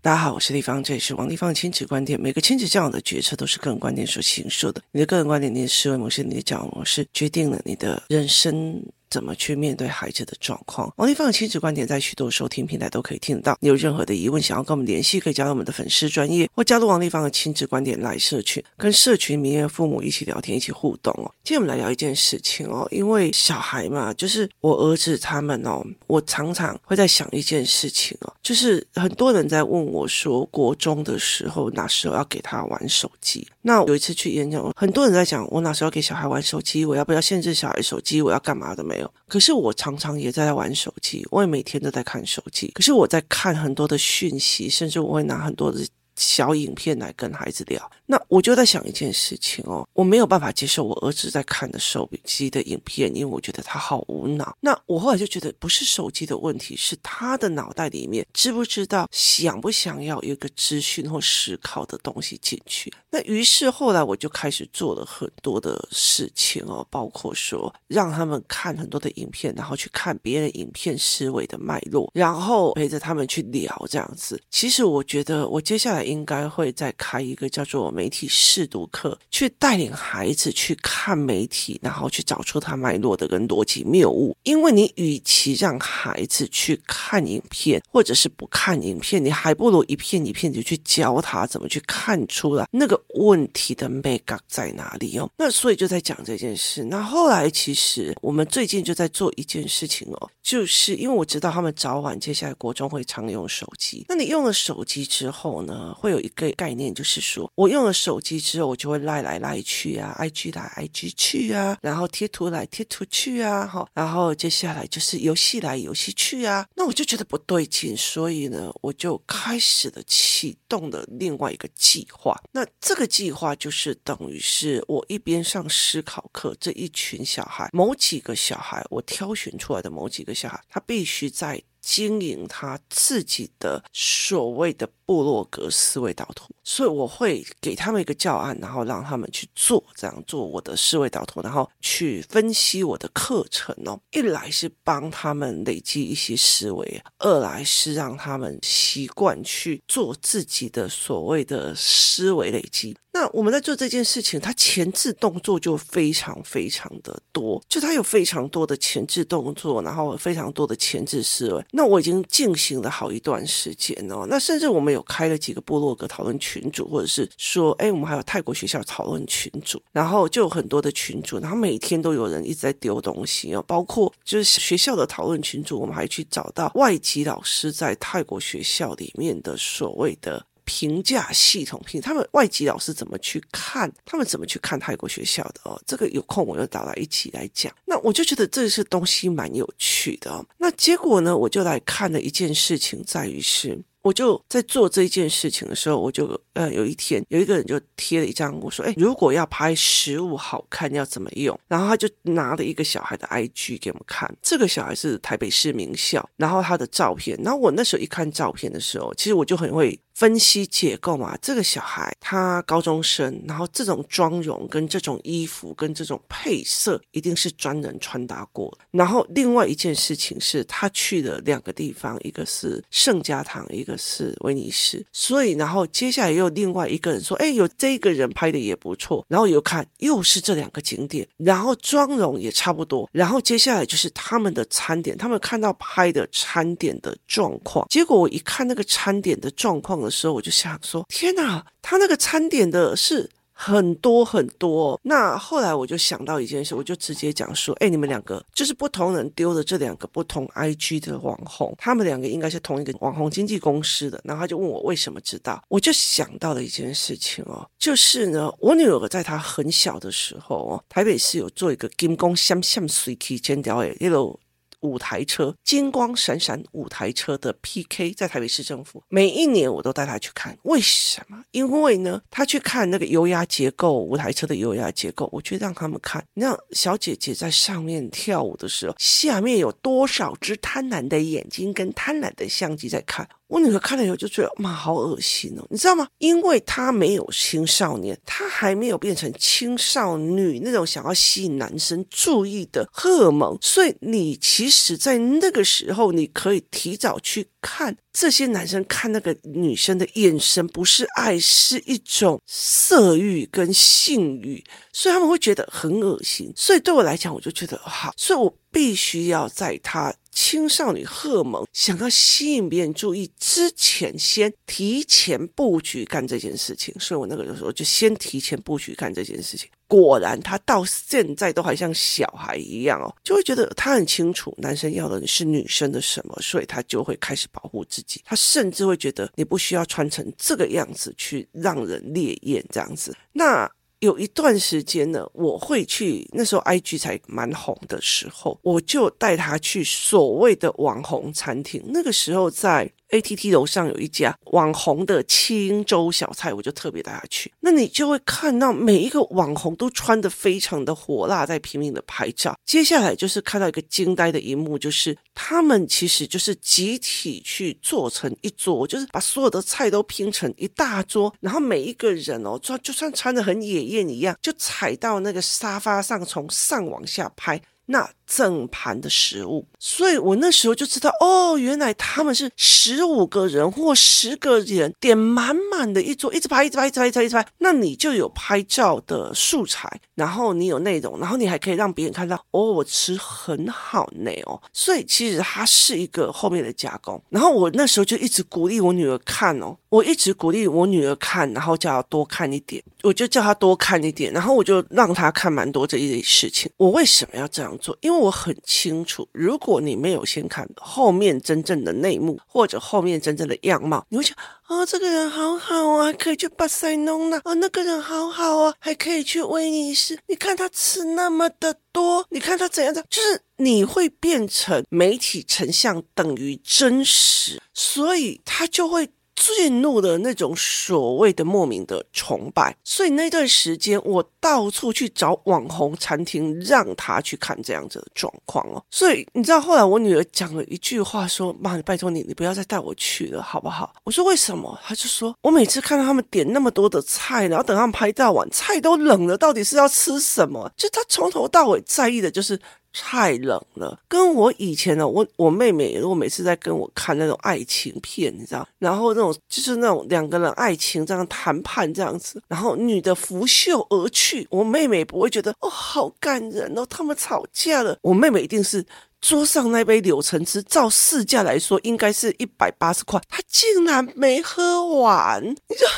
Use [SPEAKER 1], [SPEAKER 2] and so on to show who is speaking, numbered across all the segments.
[SPEAKER 1] 大家好，我是立方，这里是王立方的亲子观点。每个亲子教养的决策都是个人观点所形塑的。你的个人观点、你的思维模式、你的教养模式，决定了你的人生。怎么去面对孩子的状况？王丽芳的亲子观点在许多收听平台都可以听得到。你有任何的疑问，想要跟我们联系，可以加入我们的粉丝专业，或加入王丽芳的亲子观点来社群，跟社群里面父母一起聊天，一起互动哦。今天我们来聊一件事情哦，因为小孩嘛，就是我儿子他们哦，我常常会在想一件事情哦，就是很多人在问我说，国中的时候哪时候要给他玩手机？那有一次去演讲，很多人在讲我哪时候要给小孩玩手机？我要不要限制小孩手机？我要干嘛的没？有可是我常常也在玩手机，我也每天都在看手机。可是我在看很多的讯息，甚至我会拿很多的。小影片来跟孩子聊，那我就在想一件事情哦，我没有办法接受我儿子在看的手机的影片，因为我觉得他好无脑。那我后来就觉得不是手机的问题，是他的脑袋里面知不知道想不想要有一个资讯或思考的东西进去。那于是后来我就开始做了很多的事情哦，包括说让他们看很多的影片，然后去看别人影片思维的脉络，然后陪着他们去聊这样子。其实我觉得我接下来。应该会再开一个叫做媒体试读课，去带领孩子去看媒体，然后去找出他脉络的跟逻辑谬误。因为你与其让孩子去看影片，或者是不看影片，你还不如一片一片的去教他怎么去看出来那个问题的 m a k up 在哪里哦。那所以就在讲这件事。那后来其实我们最近就在做一件事情哦，就是因为我知道他们早晚接下来国中会常用手机，那你用了手机之后呢？会有一个概念，就是说我用了手机之后，我就会赖来赖去啊，IG 来 IG 去啊，然后贴图来贴图去啊，哈，然后接下来就是游戏来游戏去啊，那我就觉得不对劲，所以呢，我就开始了启动了另外一个计划。那这个计划就是等于是我一边上思考课，这一群小孩，某几个小孩，我挑选出来的某几个小孩，他必须在。经营他自己的所谓的部落格思维导图，所以我会给他们一个教案，然后让他们去做这样做我的思维导图，然后去分析我的课程哦。一来是帮他们累积一些思维，二来是让他们习惯去做自己的所谓的思维累积。那我们在做这件事情，它前置动作就非常非常的多，就它有非常多的前置动作，然后非常多的前置思维。那我已经进行了好一段时间哦。那甚至我们有开了几个部落格讨论群组，或者是说，哎，我们还有泰国学校讨论群组，然后就有很多的群组，然后每天都有人一直在丢东西哦。包括就是学校的讨论群组，我们还去找到外籍老师在泰国学校里面的所谓的。评价系统，评他们外籍老师怎么去看，他们怎么去看泰国学校的哦？这个有空我就找来一起来讲。那我就觉得这些东西蛮有趣的。那结果呢，我就来看了一件事情，在于是。我就在做这一件事情的时候，我就呃有一天有一个人就贴了一张，我说，哎，如果要拍食物好看要怎么用？然后他就拿了一个小孩的 IG 给我们看，这个小孩是台北市名校，然后他的照片，然后我那时候一看照片的时候，其实我就很会分析结构嘛，这个小孩他高中生，然后这种妆容跟这种衣服跟这种配色一定是专人穿搭过。然后另外一件事情是他去了两个地方，一个是圣家堂，一个。是威尼斯，所以然后接下来又另外一个人说，哎，有这个人拍的也不错，然后又看又是这两个景点，然后妆容也差不多，然后接下来就是他们的餐点，他们看到拍的餐点的状况，结果我一看那个餐点的状况的时候，我就想说，天哪，他那个餐点的是。很多很多，那后来我就想到一件事，我就直接讲说，哎，你们两个就是不同人丢的这两个不同 IG 的网红，他们两个应该是同一个网红经纪公司的。然后他就问我为什么知道，我就想到了一件事情哦，就是呢，我女儿在她很小的时候哦，台北市有做一个金光闪闪水气尖雕诶，一路。五台车金光闪闪，五台车的 PK 在台北市政府，每一年我都带他去看。为什么？因为呢，他去看那个油压结构，五台车的油压结构，我去让他们看，让小姐姐在上面跳舞的时候，下面有多少只贪婪的眼睛跟贪婪的相机在看。我女儿看了以后就觉得妈好恶心哦，你知道吗？因为她没有青少年，她还没有变成青少女那种想要吸引男生注意的荷尔蒙，所以你其实，在那个时候，你可以提早去看这些男生看那个女生的眼神，不是爱，是一种色欲跟性欲，所以他们会觉得很恶心。所以对我来讲，我就觉得好，所以我必须要在他。青少女荷尔蒙想要吸引别人注意之前，先提前布局干这件事情，所以我那个时候就先提前布局干这件事情。果然，他到现在都还像小孩一样哦，就会觉得他很清楚男生要的是女生的什么，所以他就会开始保护自己。他甚至会觉得你不需要穿成这个样子去让人猎艳这样子。那。有一段时间呢，我会去，那时候 IG 才蛮红的时候，我就带他去所谓的网红餐厅。那个时候在。ATT 楼上有一家网红的清粥小菜，我就特别带他去。那你就会看到每一个网红都穿得非常的火辣，在拼命的拍照。接下来就是看到一个惊呆的一幕，就是他们其实就是集体去做成一桌，就是把所有的菜都拼成一大桌，然后每一个人哦，穿就算穿得很野艳一样，就踩到那个沙发上，从上往下拍。那整盘的食物，所以我那时候就知道，哦，原来他们是十五个人或十个人点满满的一桌，一直拍，一直拍，一直拍，一直拍，一直拍。那你就有拍照的素材，然后你有内容，然后你还可以让别人看到，哦，我吃很好呢哦。所以其实它是一个后面的加工。然后我那时候就一直鼓励我女儿看哦，我一直鼓励我女儿看，然后叫她多看一点，我就叫她多看一点，然后我就让她看蛮多这一类事情。我为什么要这样？做，因为我很清楚，如果你没有先看后面真正的内幕，或者后面真正的样貌，你会想，哦，这个人好好啊，可以去巴塞隆纳，哦，那个人好好啊，还可以去威尼斯。你看他吃那么的多，你看他怎样的，就是你会变成媒体成像等于真实，所以他就会。愤怒的那种所谓的莫名的崇拜，所以那段时间我到处去找网红餐厅，让他去看这样子的状况哦。所以你知道后来我女儿讲了一句话，说：“妈，你拜托你，你不要再带我去了，好不好？”我说：“为什么？”他就说：“我每次看到他们点那么多的菜，然后等他们拍到碗，菜都冷了，到底是要吃什么？”就他从头到尾在意的就是。太冷了，跟我以前呢，我我妹妹如果每次在跟我看那种爱情片，你知道，然后那种就是那种两个人爱情这样谈判这样子，然后女的拂袖而去，我妹妹不会觉得哦好感人哦，他们吵架了，我妹妹一定是桌上那杯柳橙汁，照市价来说应该是一百八十块，她竟然没喝完，你知道，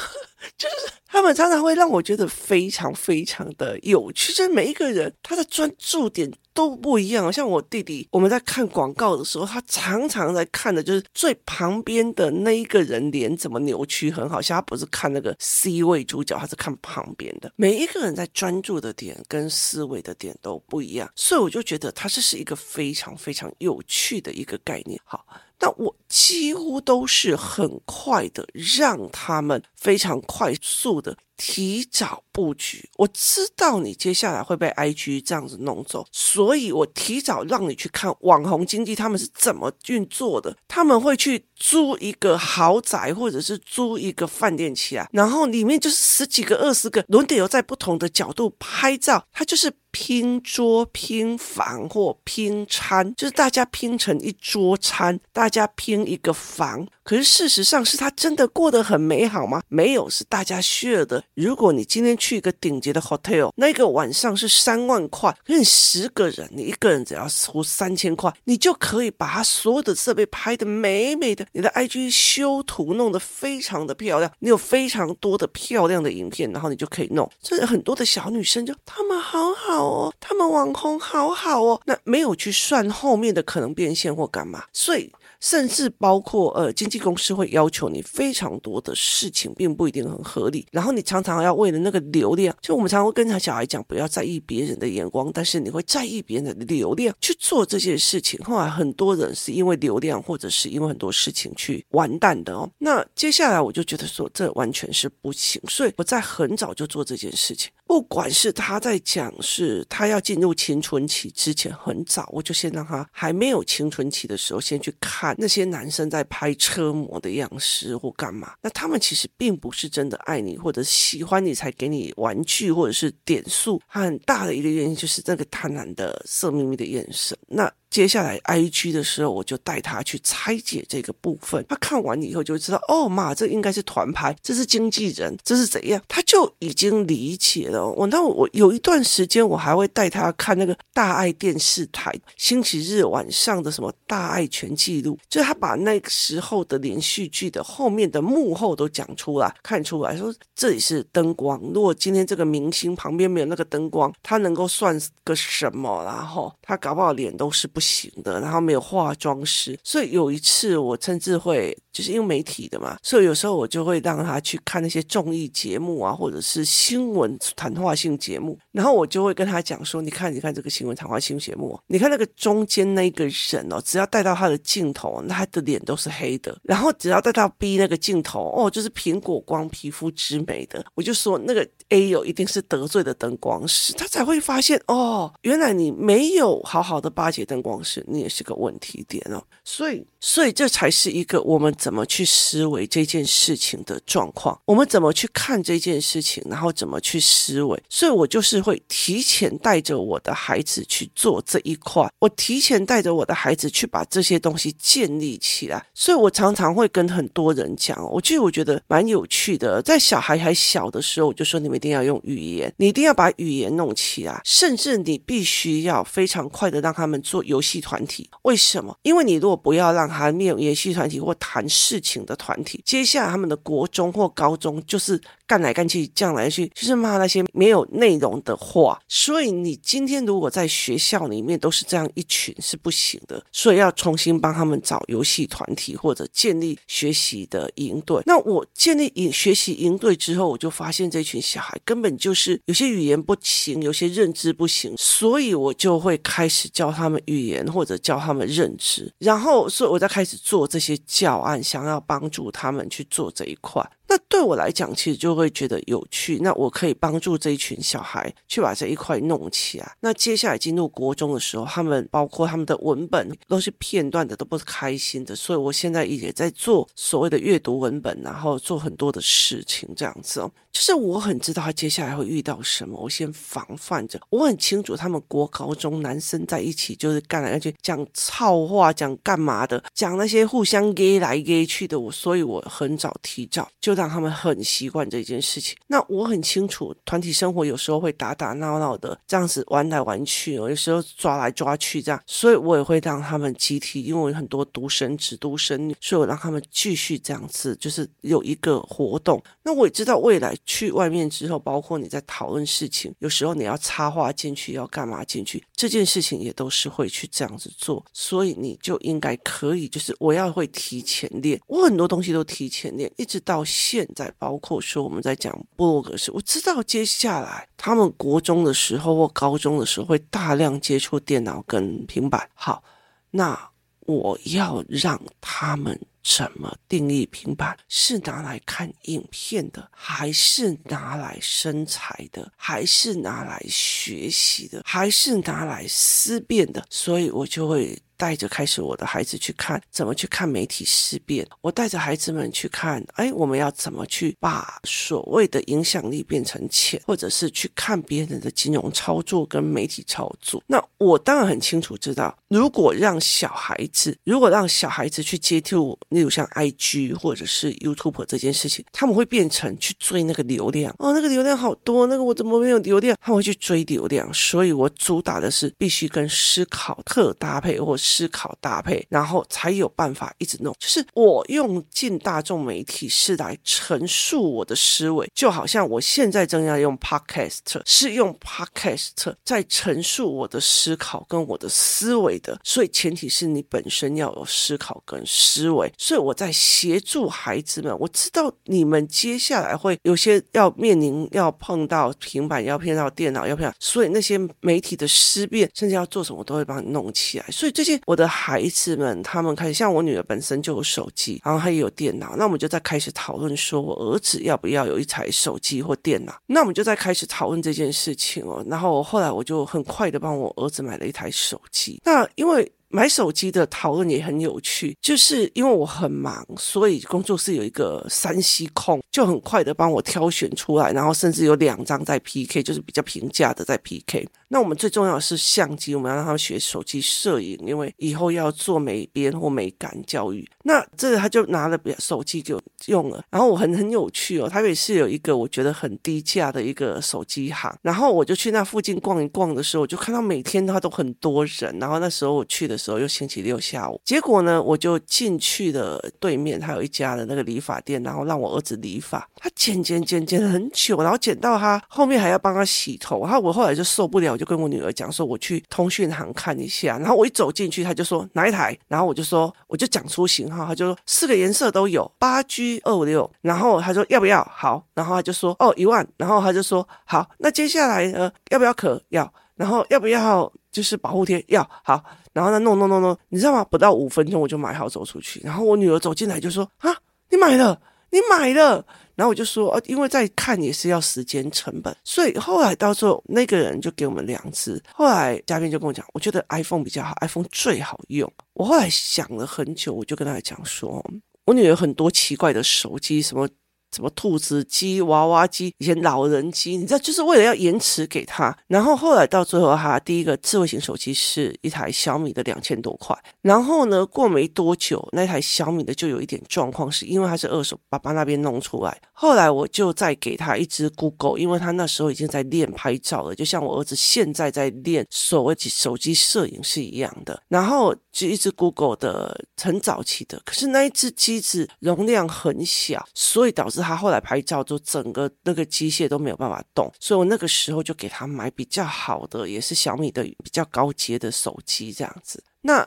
[SPEAKER 1] 就是他们常常会让我觉得非常非常的有趣，就是每一个人他的专注点。都不一样，像我弟弟，我们在看广告的时候，他常常在看的就是最旁边的那一个人脸怎么扭曲，很好像他不是看那个 C 位主角，他是看旁边的。每一个人在专注的点跟思维的点都不一样，所以我就觉得它这是一个非常非常有趣的一个概念。好，那我几乎都是很快的让他们非常快速的。提早布局，我知道你接下来会被 IG 这样子弄走，所以我提早让你去看网红经济他们是怎么运作的。他们会去租一个豪宅，或者是租一个饭店起来，然后里面就是十几个、二十个轮流在不同的角度拍照，他就是。拼桌、拼房或拼餐，就是大家拼成一桌餐，大家拼一个房。可是事实上，是他真的过得很美好吗？没有，是大家虚的。如果你今天去一个顶级的 hotel，那个晚上是三万块，可是你十个人，你一个人只要出三千块，你就可以把他所有的设备拍得美美的，你的 IG 修图弄得非常的漂亮，你有非常多的漂亮的影片，然后你就可以弄。所以很多的小女生就他们好好。哦，他们网红好好哦，那没有去算后面的可能变现或干嘛，所以。甚至包括呃，经纪公司会要求你非常多的事情，并不一定很合理。然后你常常要为了那个流量，就我们常常会跟他小孩讲，不要在意别人的眼光，但是你会在意别人的流量去做这件事情。后来很多人是因为流量，或者是因为很多事情去完蛋的哦。那接下来我就觉得说，这完全是不行，所以我在很早就做这件事情。不管是他在讲是他要进入青春期之前，很早我就先让他还没有青春期的时候先去看。那些男生在拍车模的样式或干嘛？那他们其实并不是真的爱你或者喜欢你才给你玩具或者是点数。很大的一个原因就是那个贪婪的色眯眯的眼神。那接下来 IG 的时候，我就带他去拆解这个部分。他看完以后就知道，哦妈，这应该是团拍，这是经纪人，这是怎样？他就已经理解了。我那我有一段时间，我还会带他看那个大爱电视台星期日晚上的什么大爱全记录，就是他把那个时候的连续剧的后面的幕后都讲出来，看出来说这里是灯光。如果今天这个明星旁边没有那个灯光，他能够算个什么？然后他搞不好脸都是不行的，然后没有化妆师。所以有一次我甚至会，就是因为媒体的嘛，所以有时候我就会让他去看那些综艺节目啊，或者是新闻谈话性节目，然后我就会跟他讲说：“你看，你看这个新闻谈话性节目，你看那个中间那个人哦，只要带到他的镜头，那他的脸都是黑的。然后只要带到 B 那个镜头，哦，就是苹果光皮肤之美的。我就说那个 A 有一定是得罪的灯光师，他才会发现哦，原来你没有好好的巴结灯光师，你也是个问题点哦。所以，所以这才是一个我们怎么去思维这件事情的状况，我们怎么去看这件事情，然后怎么去思维。所以我就是会提前带着我的孩子去做这一块，我提前带着我的孩子去把这些东西建立起来。所以我常常会跟很多人讲，我其实我觉得蛮有趣的，在小孩还小的时候，我就说你们一定要用语言，你一定要把语言弄起来，甚至你必须要非常快的让他们做有游戏团体。为什么？因为你如果不要让他面游戏团体或谈事情的团体，接下来他们的国中或高中就是。干来干去，讲来去，就是骂那些没有内容的话。所以你今天如果在学校里面都是这样一群是不行的，所以要重新帮他们找游戏团体或者建立学习的营队。那我建立营学习营队之后，我就发现这群小孩根本就是有些语言不行，有些认知不行，所以我就会开始教他们语言或者教他们认知，然后所以我在开始做这些教案，想要帮助他们去做这一块。那对我来讲，其实就会觉得有趣。那我可以帮助这一群小孩去把这一块弄起来。那接下来进入国中的时候，他们包括他们的文本都是片段的，都不是开心的。所以我现在也在做所谓的阅读文本，然后做很多的事情，这样子哦。就是我很知道他接下来会遇到什么，我先防范着。我很清楚他们国高中男生在一起就是干来干去，讲操话，讲干嘛的，讲那些互相 gay 来 gay 去的。我所以我很早提早就。让他们很习惯这件事情。那我很清楚，团体生活有时候会打打闹闹的，这样子玩来玩去，有时候抓来抓去这样，所以我也会让他们集体，因为我有很多独生子、独生女，所以我让他们继续这样子，就是有一个活动。那我也知道，未来去外面之后，包括你在讨论事情，有时候你要插话进去，要干嘛进去，这件事情也都是会去这样子做。所以你就应该可以，就是我要会提前练，我很多东西都提前练，一直到。现在包括说我们在讲布洛格时，我知道接下来他们国中的时候或高中的时候会大量接触电脑跟平板。好，那我要让他们怎么定义平板？是拿来看影片的，还是拿来生财的，还是拿来学习的，还是拿来思辨的？所以我就会。带着开始我的孩子去看怎么去看媒体事变，我带着孩子们去看，哎，我们要怎么去把所谓的影响力变成钱，或者是去看别人的金融操作跟媒体操作。那我当然很清楚知道，如果让小孩子，如果让小孩子去接触，例如像 IG 或者是 YouTube 这件事情，他们会变成去追那个流量哦，那个流量好多，那个我怎么没有流量？他们会去追流量，所以我主打的是必须跟思考特搭配，或是。思考搭配，然后才有办法一直弄。就是我用进大众媒体是来陈述我的思维，就好像我现在正要用 Podcast，是用 Podcast 在陈述我的思考跟我的思维的。所以前提是你本身要有思考跟思维。所以我在协助孩子们，我知道你们接下来会有些要面临要碰到平板，要碰到电脑，要碰到，所以那些媒体的思辨，甚至要做什么，都会帮你弄起来。所以这些。我的孩子们，他们开始像我女儿本身就有手机，然后她也有电脑，那我们就在开始讨论说，我儿子要不要有一台手机或电脑？那我们就在开始讨论这件事情哦。然后后来我就很快的帮我儿子买了一台手机。那因为买手机的讨论也很有趣，就是因为我很忙，所以工作室有一个三 C 控，就很快的帮我挑选出来，然后甚至有两张在 PK，就是比较平价的在 PK。那我们最重要的是相机，我们要让他们学手机摄影，因为以后要做美编或美感教育。那这个他就拿了手机就用了，然后我很很有趣哦，台北市有一个我觉得很低价的一个手机行，然后我就去那附近逛一逛的时候，我就看到每天他都很多人，然后那时候我去的时候又星期六下午，结果呢，我就进去了对面，他有一家的那个理发店，然后让我儿子理发，他剪剪剪剪了很久，然后剪到他后面还要帮他洗头，然后我后来就受不了。我就跟我女儿讲说，我去通讯行看一下，然后我一走进去，他就说哪一台，然后我就说我就讲出型号，他就说四个颜色都有，八 G 二五六，然后他说要不要？好，然后他就说哦一万，然后他就说好，那接下来呃要不要？壳？要，然后要不要就是保护贴？要，好，然后呢弄弄弄弄，你知道吗？不到五分钟我就买好走出去，然后我女儿走进来就说啊你买了，你买了。然后我就说，呃，因为在看也是要时间成本，所以后来到时候那个人就给我们两支。后来嘉宾就跟我讲，我觉得 iPhone 比较好，iPhone 最好用。我后来想了很久，我就跟他讲说，我女儿很多奇怪的手机，什么。什么兔子机、娃娃机，以前老人机，你知道，就是为了要延迟给他。然后后来到最后，他第一个智慧型手机是一台小米的两千多块。然后呢，过没多久，那台小米的就有一点状况，是因为它是二手，爸爸那边弄出来。后来我就再给他一支 Google，因为他那时候已经在练拍照了，就像我儿子现在在练所谓手机摄影是一样的。然后就一只 Google 的很早期的，可是那一只机子容量很小，所以导致。他后来拍照，就整个那个机械都没有办法动，所以我那个时候就给他买比较好的，也是小米的比较高阶的手机这样子。那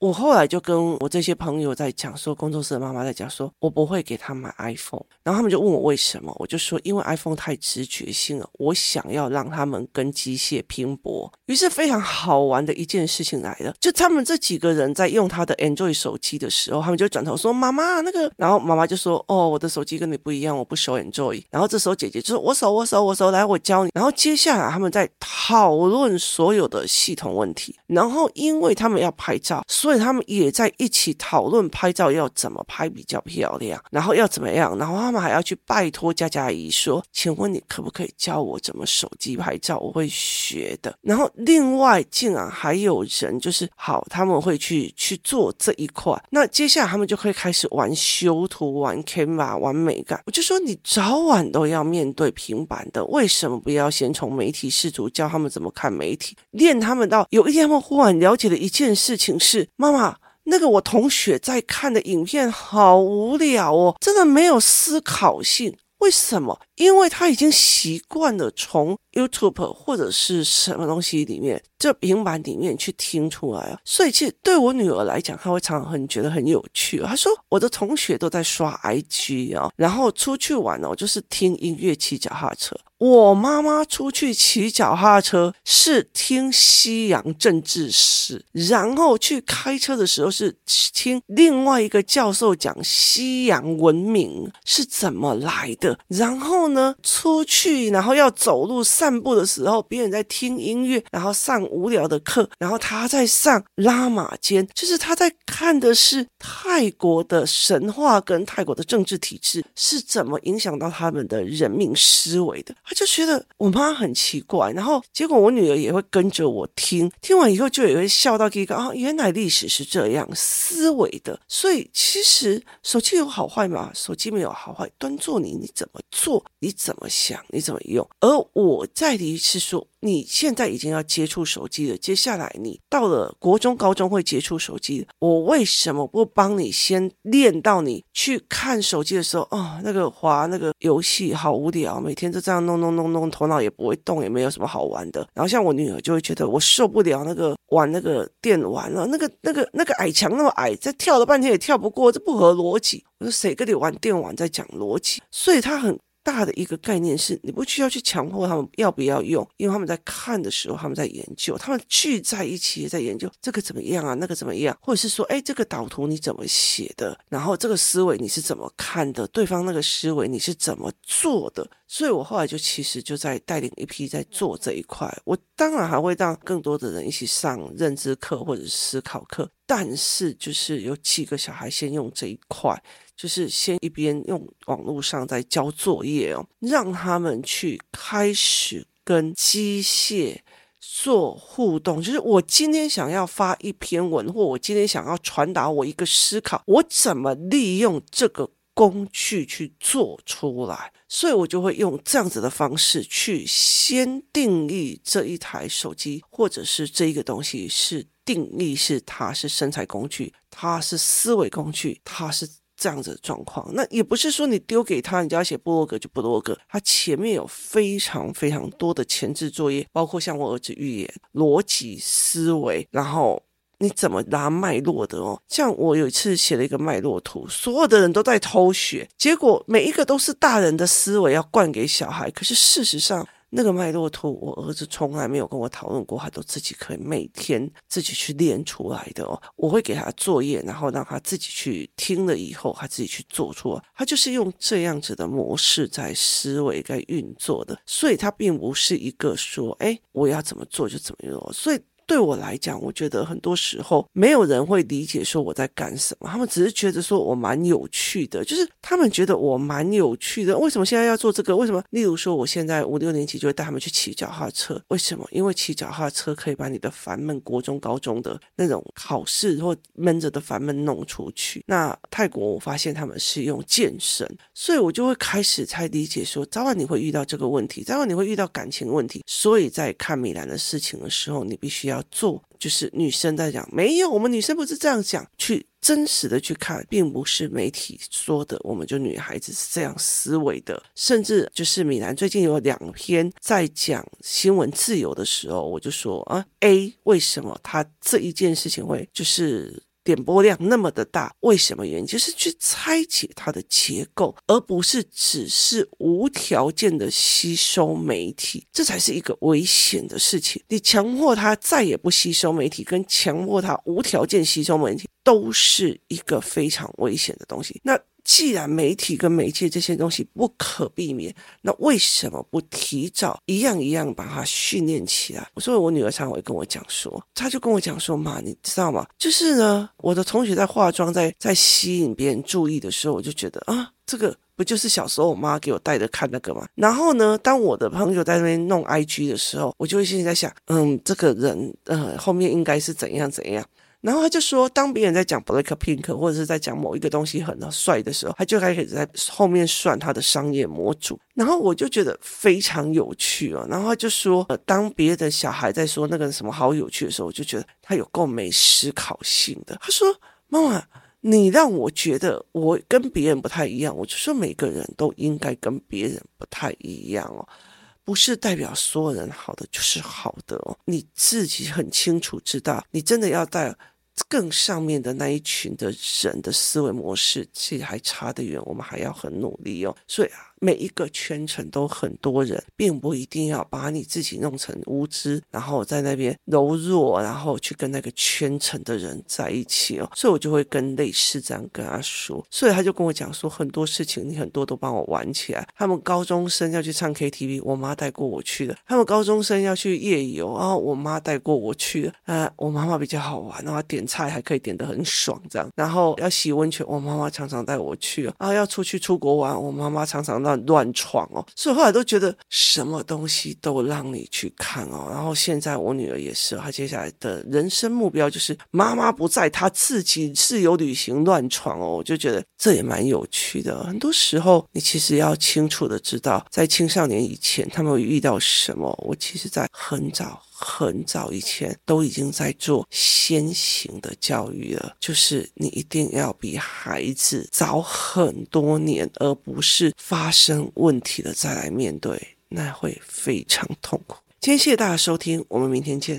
[SPEAKER 1] 我后来就跟我这些朋友在讲说，工作室的妈妈在讲说，我不会给他买 iPhone，然后他们就问我为什么，我就说因为 iPhone 太直觉性了，我想要让他们跟机械拼搏。于是非常好玩的一件事情来了，就他们这几个人在用他的 Android 手机的时候，他们就转头说妈妈那个，然后妈妈就说哦，我的手机跟你不一样，我不熟 Android。然后这时候姐姐就说我熟我熟我熟，来我教你。然后接下来他们在讨论所有的系统问题，然后因为他们要拍照，所以。他们也在一起讨论拍照要怎么拍比较漂亮，然后要怎么样，然后他们们还要去拜托佳佳阿姨说：“请问你可不可以教我怎么手机拍照？我会学的。”然后另外竟然还有人就是好，他们会去去做这一块。那接下来他们就可以开始玩修图、玩 Canva、玩美感。我就说你早晚都要面对平板的，为什么不要先从媒体识读教他们怎么看媒体，练他们到有一天他们忽然了解的一件事情是。妈妈，那个我同学在看的影片好无聊哦，真的没有思考性。为什么？因为他已经习惯了从 YouTube 或者是什么东西里面，这平板里面去听出来啊。所以其实对我女儿来讲，她会常常很觉得很有趣。她说我的同学都在刷 IG 啊，然后出去玩哦，就是听音乐、骑脚踏车。我妈妈出去骑脚踏车是听西洋政治史，然后去开车的时候是听另外一个教授讲西洋文明是怎么来的，然后呢，出去然后要走路散步的时候，别人在听音乐，然后上无聊的课，然后他在上拉马间，就是他在看的是泰国的神话跟泰国的政治体制是怎么影响到他们的人民思维的。他就觉得我妈很奇怪，然后结果我女儿也会跟着我听，听完以后就也会笑到一个啊，原来历史是这样思维的。所以其实手机有好坏吗？手机没有好坏，端坐你你怎么做，你怎么想，你怎么用。而我在的是说。你现在已经要接触手机了，接下来你到了国中、高中会接触手机，我为什么不帮你先练到你去看手机的时候，哦，那个滑那个游戏好无聊，每天都这样弄弄弄弄，头脑也不会动，也没有什么好玩的。然后像我女儿就会觉得我受不了那个玩那个电玩了，那个那个那个矮墙那么矮，再跳了半天也跳不过，这不合逻辑。我说谁跟你玩电玩在讲逻辑？所以他很。大的一个概念是，你不需要去强迫他们要不要用，因为他们在看的时候，他们在研究，他们聚在一起也在研究这个怎么样啊，那个怎么样，或者是说，哎，这个导图你怎么写的？然后这个思维你是怎么看的？对方那个思维你是怎么做的？所以我后来就其实就在带领一批在做这一块。我当然还会让更多的人一起上认知课或者思考课，但是就是有几个小孩先用这一块。就是先一边用网络上在交作业哦，让他们去开始跟机械做互动。就是我今天想要发一篇文，或我今天想要传达我一个思考，我怎么利用这个工具去做出来？所以我就会用这样子的方式去先定义这一台手机，或者是这一个东西是定义是它是生财工具，它是思维工具，它是。这样子的状况，那也不是说你丢给他，你就要写部落格就部落格。他前面有非常非常多的前置作业，包括像我儿子预言、逻辑思维，然后你怎么拉脉络的哦。像我有一次写了一个脉络图，所有的人都在偷学，结果每一个都是大人的思维要灌给小孩，可是事实上。那个脉络图，我儿子从来没有跟我讨论过，他都自己可以每天自己去练出来的哦。我会给他作业，然后让他自己去听了以后，他自己去做出来。他就是用这样子的模式在思维在运作的，所以他并不是一个说，哎，我要怎么做就怎么做。所以。对我来讲，我觉得很多时候没有人会理解说我在干什么，他们只是觉得说我蛮有趣的，就是他们觉得我蛮有趣的。为什么现在要做这个？为什么？例如说，我现在五六年级就会带他们去骑脚踏车，为什么？因为骑脚踏车可以把你的烦闷国中、高中的那种考试或闷着的烦闷弄出去。那泰国我发现他们是用健身，所以我就会开始才理解说，早晚你会遇到这个问题，早晚你会遇到感情问题，所以在看米兰的事情的时候，你必须要。要做，就是女生在讲，没有，我们女生不是这样讲，去真实的去看，并不是媒体说的，我们就女孩子是这样思维的，甚至就是米兰最近有两篇在讲新闻自由的时候，我就说啊，A 为什么他这一件事情会就是。点播量那么的大，为什么原因？就是去拆解它的结构，而不是只是无条件的吸收媒体，这才是一个危险的事情。你强迫他再也不吸收媒体，跟强迫他无条件吸收媒体，都是一个非常危险的东西。那。既然媒体跟媒介这些东西不可避免，那为什么不提早一样一样把它训练起来？所以我女儿常会跟我讲说，她就跟我讲说妈，你知道吗？就是呢，我的同学在化妆，在在吸引别人注意的时候，我就觉得啊，这个不就是小时候我妈给我带着看那个吗？然后呢，当我的朋友在那边弄 IG 的时候，我就会心里在想，嗯，这个人呃后面应该是怎样怎样。然后他就说，当别人在讲 Blackpink 或者是在讲某一个东西很帅的时候，他就开始在后面算他的商业模组。然后我就觉得非常有趣哦。然后他就说，呃，当别的小孩在说那个什么好有趣的时候，我就觉得他有够没思考性的。他说：“妈妈，你让我觉得我跟别人不太一样。”我就说：“每个人都应该跟别人不太一样哦，不是代表所有人好的就是好的哦。你自己很清楚知道，你真的要带。”更上面的那一群的人的思维模式，其实还差得远，我们还要很努力哦。所以啊。每一个圈层都很多人，并不一定要把你自己弄成无知，然后在那边柔弱，然后去跟那个圈层的人在一起哦。所以我就会跟类似这样跟他说，所以他就跟我讲说，很多事情你很多都帮我玩起来。他们高中生要去唱 KTV，我妈带过我去的；他们高中生要去夜游，然后我妈带过我去的。啊，我妈妈比较好玩，然后点菜还可以点得很爽这样。然后要洗温泉，我妈妈常常带我去啊。要出去出国玩，我妈妈常常让。乱闯哦，所以后来都觉得什么东西都让你去看哦。然后现在我女儿也是，她接下来的人生目标就是妈妈不在，她自己自由旅行乱闯哦。我就觉得这也蛮有趣的。很多时候你其实要清楚的知道，在青少年以前他们会遇到什么。我其实在很早。很早以前都已经在做先行的教育了，就是你一定要比孩子早很多年，而不是发生问题了再来面对，那会非常痛苦。今天谢谢大家收听，我们明天见。